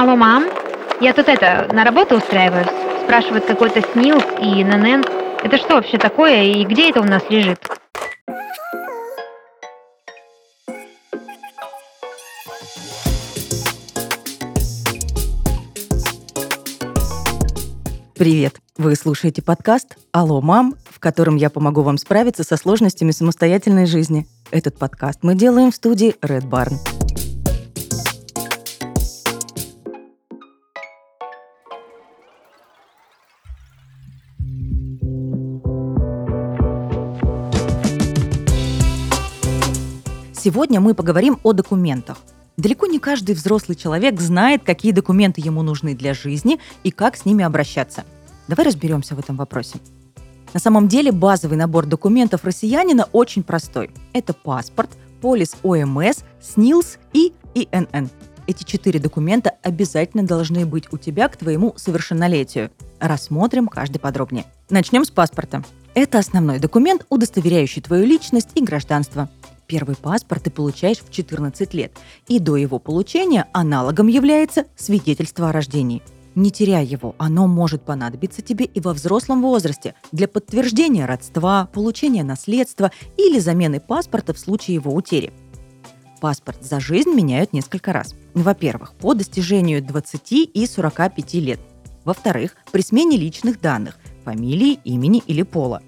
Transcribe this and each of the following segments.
Алло, мам? Я тут это, на работу устраиваюсь. Спрашивают какой-то СНИЛС и ННН. Это что вообще такое и где это у нас лежит? Привет! Вы слушаете подкаст «Алло, мам», в котором я помогу вам справиться со сложностями самостоятельной жизни. Этот подкаст мы делаем в студии Red Barn. Сегодня мы поговорим о документах. Далеко не каждый взрослый человек знает, какие документы ему нужны для жизни и как с ними обращаться. Давай разберемся в этом вопросе. На самом деле базовый набор документов россиянина очень простой. Это паспорт, полис ОМС, СНИЛС и ИНН. Эти четыре документа обязательно должны быть у тебя к твоему совершеннолетию. Рассмотрим каждый подробнее. Начнем с паспорта. Это основной документ, удостоверяющий твою личность и гражданство. Первый паспорт ты получаешь в 14 лет, и до его получения аналогом является свидетельство о рождении. Не теряй его, оно может понадобиться тебе и во взрослом возрасте для подтверждения родства, получения наследства или замены паспорта в случае его утери. Паспорт за жизнь меняют несколько раз. Во-первых, по достижению 20 и 45 лет. Во-вторых, при смене личных данных – фамилии, имени или пола.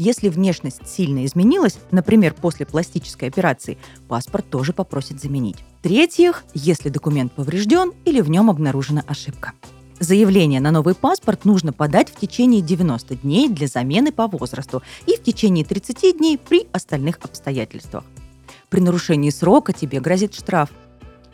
Если внешность сильно изменилась, например, после пластической операции, паспорт тоже попросят заменить. В-третьих, если документ поврежден или в нем обнаружена ошибка. Заявление на новый паспорт нужно подать в течение 90 дней для замены по возрасту и в течение 30 дней при остальных обстоятельствах. При нарушении срока тебе грозит штраф.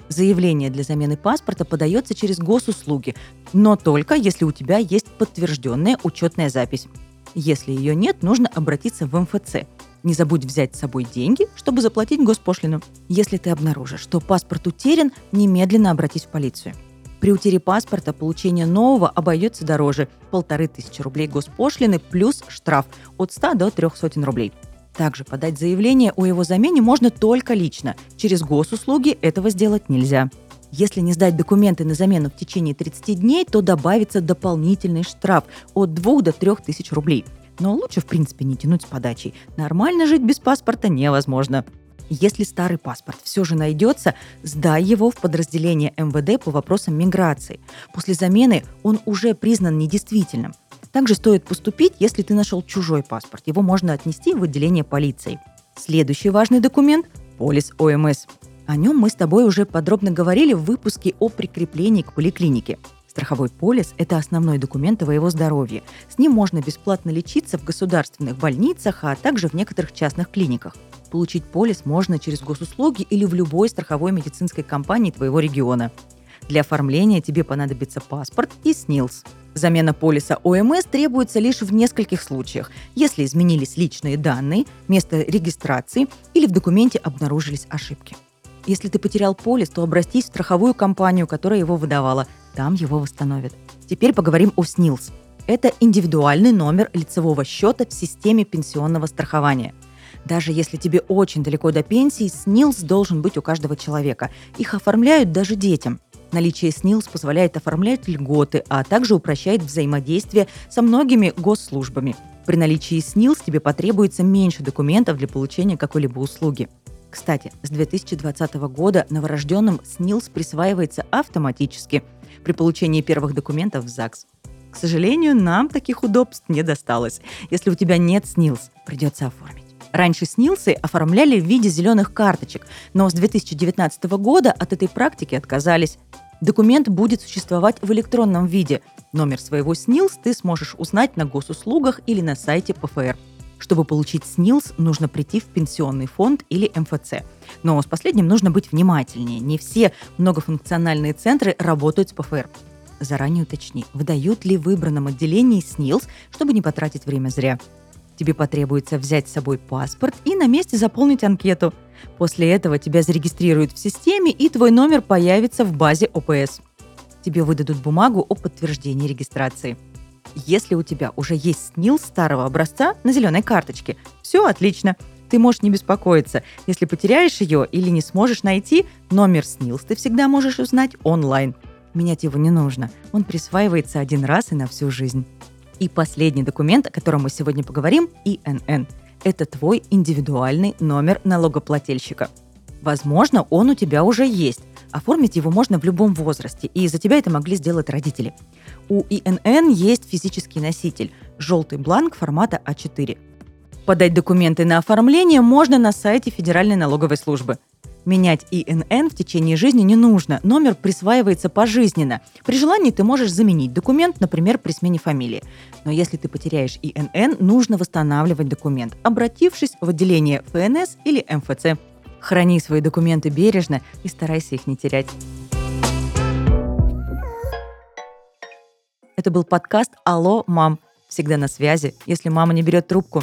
Заявление для замены паспорта подается через госуслуги, но только если у тебя есть подтвержденная учетная запись. Если ее нет, нужно обратиться в МФЦ. Не забудь взять с собой деньги, чтобы заплатить госпошлину. Если ты обнаружишь, что паспорт утерян, немедленно обратись в полицию. При утере паспорта получение нового обойдется дороже – полторы тысячи рублей госпошлины плюс штраф от 100 до 300 рублей. Также подать заявление о его замене можно только лично. Через госуслуги этого сделать нельзя. Если не сдать документы на замену в течение 30 дней, то добавится дополнительный штраф от 2 до 3 тысяч рублей. Но лучше, в принципе, не тянуть с подачей. Нормально жить без паспорта невозможно. Если старый паспорт все же найдется, сдай его в подразделение МВД по вопросам миграции. После замены он уже признан недействительным. Также стоит поступить, если ты нашел чужой паспорт. Его можно отнести в отделение полиции. Следующий важный документ – полис ОМС. О нем мы с тобой уже подробно говорили в выпуске о прикреплении к поликлинике. Страховой полис – это основной документ твоего здоровья. С ним можно бесплатно лечиться в государственных больницах, а также в некоторых частных клиниках. Получить полис можно через госуслуги или в любой страховой медицинской компании твоего региона. Для оформления тебе понадобится паспорт и СНИЛС. Замена полиса ОМС требуется лишь в нескольких случаях, если изменились личные данные, место регистрации или в документе обнаружились ошибки. Если ты потерял полис, то обратись в страховую компанию, которая его выдавала. Там его восстановят. Теперь поговорим о СНИЛС. Это индивидуальный номер лицевого счета в системе пенсионного страхования. Даже если тебе очень далеко до пенсии, СНИЛС должен быть у каждого человека. Их оформляют даже детям. Наличие СНИЛС позволяет оформлять льготы, а также упрощает взаимодействие со многими госслужбами. При наличии СНИЛС тебе потребуется меньше документов для получения какой-либо услуги. Кстати, с 2020 года новорожденным СНИЛС присваивается автоматически при получении первых документов в ЗАГС. К сожалению, нам таких удобств не досталось. Если у тебя нет СНИЛС, придется оформить. Раньше СНИЛСы оформляли в виде зеленых карточек, но с 2019 года от этой практики отказались. Документ будет существовать в электронном виде. Номер своего СНИЛС ты сможешь узнать на госуслугах или на сайте ПФР. Чтобы получить СНИЛС, нужно прийти в пенсионный фонд или МФЦ. Но с последним нужно быть внимательнее. Не все многофункциональные центры работают с ПФР. Заранее уточни, выдают ли в выбранном отделении СНИЛС, чтобы не потратить время зря. Тебе потребуется взять с собой паспорт и на месте заполнить анкету. После этого тебя зарегистрируют в системе, и твой номер появится в базе ОПС. Тебе выдадут бумагу о подтверждении регистрации. Если у тебя уже есть СНИЛ старого образца на зеленой карточке, все отлично. Ты можешь не беспокоиться. Если потеряешь ее или не сможешь найти, номер СНИЛС ты всегда можешь узнать онлайн. Менять его не нужно. Он присваивается один раз и на всю жизнь. И последний документ, о котором мы сегодня поговорим, ИНН. Это твой индивидуальный номер налогоплательщика. Возможно, он у тебя уже есть. Оформить его можно в любом возрасте, и за тебя это могли сделать родители. У ИНН есть физический носитель – желтый бланк формата А4. Подать документы на оформление можно на сайте Федеральной налоговой службы. Менять ИНН в течение жизни не нужно, номер присваивается пожизненно. При желании ты можешь заменить документ, например, при смене фамилии. Но если ты потеряешь ИНН, нужно восстанавливать документ, обратившись в отделение ФНС или МФЦ. Храни свои документы бережно и старайся их не терять. Это был подкаст «Алло, мам». Всегда на связи, если мама не берет трубку.